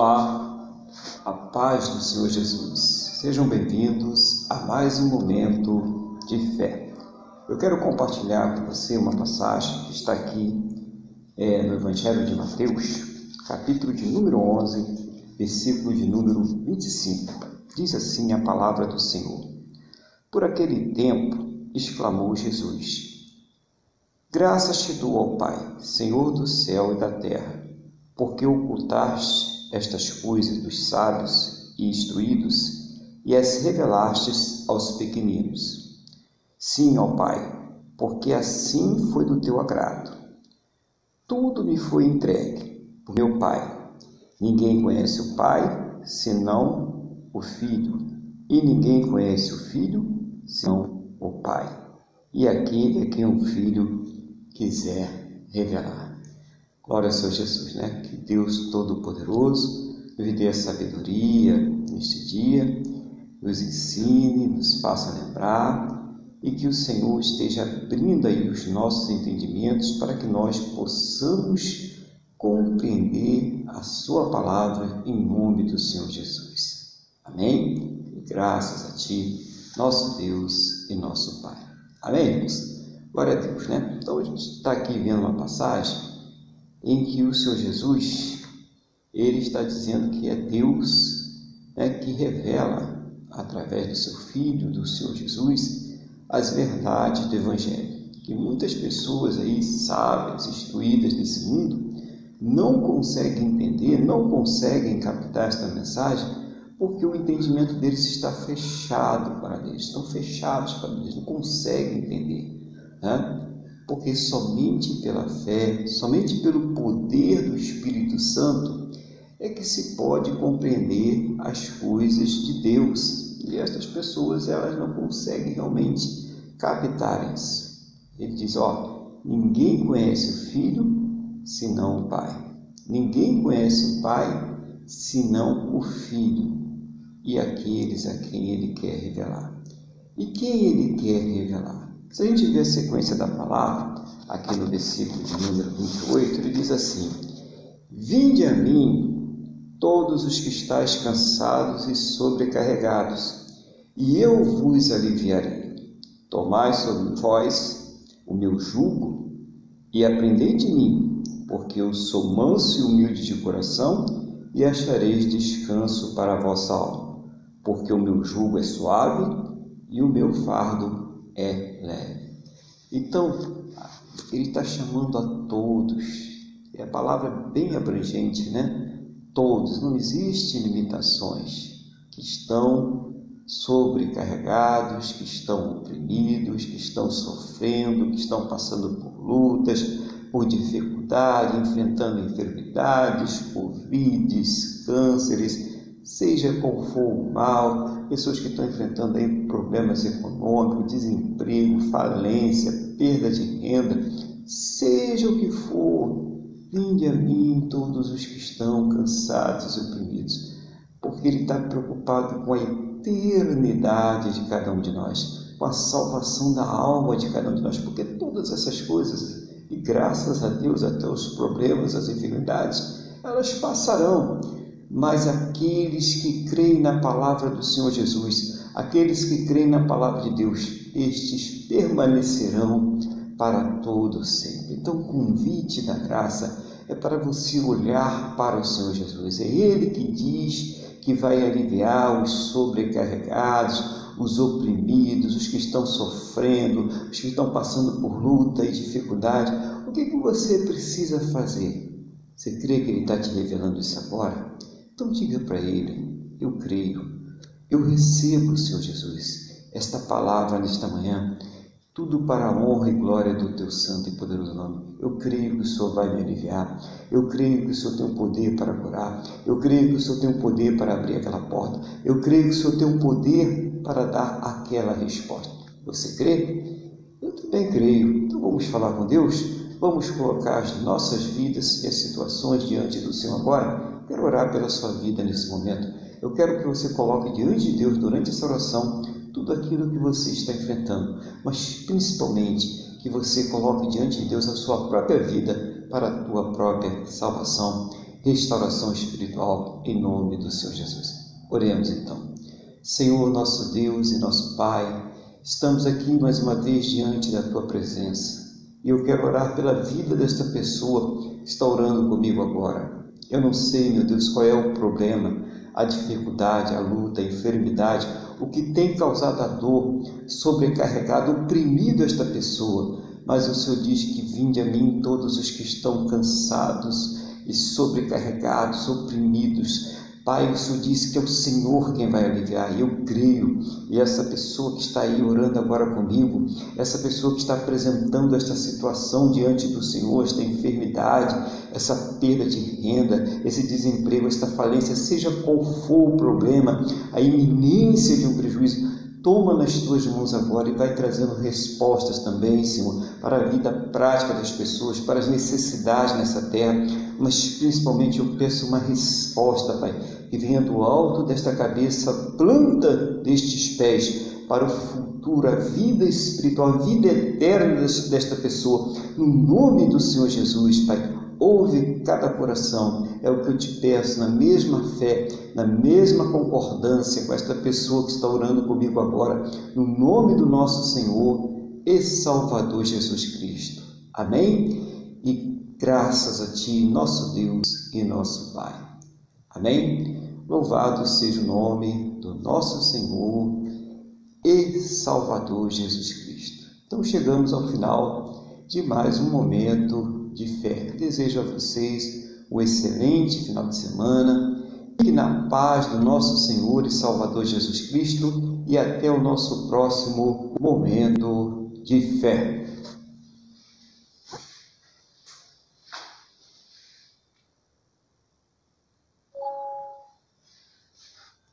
Olá, a paz do Senhor Jesus. Sejam bem-vindos a mais um momento de fé. Eu quero compartilhar com você uma passagem que está aqui é, no Evangelho de Mateus, capítulo de número 11, versículo de número 25. Diz assim a palavra do Senhor. Por aquele tempo, exclamou Jesus: Graças te dou ao Pai, Senhor do céu e da terra, porque ocultaste estas coisas dos sábios e instruídos e as revelastes aos pequeninos. Sim, ó Pai, porque assim foi do teu agrado. Tudo me foi entregue por meu Pai. Ninguém conhece o Pai senão o Filho, e ninguém conhece o Filho senão o Pai, e aquele a quem o Filho quiser revelar. Glória ao Senhor Jesus, né? Que Deus Todo-Poderoso nos dê a sabedoria neste dia, nos ensine, nos faça lembrar e que o Senhor esteja abrindo aí os nossos entendimentos para que nós possamos compreender a Sua palavra em nome do Senhor Jesus. Amém? E graças a Ti, nosso Deus e nosso Pai. Amém, irmãos? Glória a Deus, né? Então a gente está aqui vendo uma passagem em que o Senhor Jesus ele está dizendo que é Deus né, que revela através do seu Filho, do Senhor Jesus, as verdades do Evangelho. Que muitas pessoas aí sábias, instruídas desse mundo, não conseguem entender, não conseguem captar esta mensagem, porque o entendimento deles está fechado para eles, estão fechados para eles, não conseguem entender. Né? Porque somente pela fé, somente pelo poder do Espírito Santo é que se pode compreender as coisas de Deus. E estas pessoas elas não conseguem realmente captar isso. Ele diz: ó, ninguém conhece o Filho senão o Pai. Ninguém conhece o Pai senão o Filho e aqueles a quem ele quer revelar. E quem ele quer revelar? Se a gente ver a sequência da palavra, aqui no versículo de número 28, ele diz assim: Vinde a mim, todos os que estáis cansados e sobrecarregados, e eu vos aliviarei. Tomai sobre vós o meu jugo e aprendei de mim, porque eu sou manso e humilde de coração, e achareis descanso para a vossa alma, porque o meu jugo é suave e o meu fardo é leve. Então, ele está chamando a todos, é a palavra bem abrangente, né? Todos, não existem limitações que estão sobrecarregados, que estão oprimidos, que estão sofrendo, que estão passando por lutas, por dificuldade, enfrentando enfermidades, covides, cânceres, seja qual for o mal, pessoas que estão enfrentando aí problemas econômicos, desemprego, falência, perda de renda, seja o que for, vinde a mim todos os que estão cansados e oprimidos, porque Ele está preocupado com a eternidade de cada um de nós, com a salvação da alma de cada um de nós, porque todas essas coisas, e graças a Deus até os problemas, as enfermidades, elas passarão mas aqueles que creem na palavra do Senhor Jesus, aqueles que creem na palavra de Deus, estes permanecerão para todo sempre. Então, o convite da graça é para você olhar para o Senhor Jesus. É Ele que diz que vai aliviar os sobrecarregados, os oprimidos, os que estão sofrendo, os que estão passando por luta e dificuldade. O que, que você precisa fazer? Você crê que Ele está te revelando isso agora? Então diga para ele: Eu creio, eu recebo, Senhor Jesus, esta palavra nesta manhã, tudo para a honra e glória do teu santo e poderoso nome. Eu creio que o Senhor vai me aliviar, eu creio que o Senhor tem o poder para curar, eu creio que o Senhor tem o poder para abrir aquela porta, eu creio que o Senhor tem o poder para dar aquela resposta. Você crê? Eu também creio. Então vamos falar com Deus? Vamos colocar as nossas vidas e as situações diante do Senhor agora? Quero orar pela sua vida nesse momento. Eu quero que você coloque diante de Deus, durante essa oração, tudo aquilo que você está enfrentando, mas principalmente que você coloque diante de Deus a sua própria vida para a tua própria salvação. restauração espiritual em nome do Senhor Jesus. Oremos então. Senhor, nosso Deus e nosso Pai, estamos aqui mais uma vez diante da tua presença. E eu quero orar pela vida desta pessoa que está orando comigo agora. Eu não sei, meu Deus, qual é o problema, a dificuldade, a luta, a enfermidade, o que tem causado a dor, sobrecarregado, oprimido esta pessoa. Mas o Senhor diz que vinde a mim todos os que estão cansados e sobrecarregados, oprimidos, Pai, o Senhor disse que é o Senhor quem vai aliviar, e eu creio. E essa pessoa que está aí orando agora comigo, essa pessoa que está apresentando esta situação diante do Senhor, esta enfermidade, essa perda de renda, esse desemprego, esta falência, seja qual for o problema, a iminência de um prejuízo, Toma nas tuas mãos agora e vai trazendo respostas também, Senhor, para a vida prática das pessoas, para as necessidades nessa terra, mas principalmente eu peço uma resposta, Pai, que venha do alto desta cabeça, planta destes pés para o futuro, a vida espiritual, a vida eterna desta pessoa, no nome do Senhor Jesus, Pai ouve cada coração. É o que eu te peço, na mesma fé, na mesma concordância com esta pessoa que está orando comigo agora, no nome do nosso Senhor e Salvador Jesus Cristo. Amém? E graças a Ti, nosso Deus e nosso Pai. Amém? Louvado seja o nome do nosso Senhor e Salvador Jesus Cristo. Então chegamos ao final de mais um momento de fé. Desejo a vocês um excelente final de semana. e na paz do nosso Senhor e Salvador Jesus Cristo e até o nosso próximo momento de fé.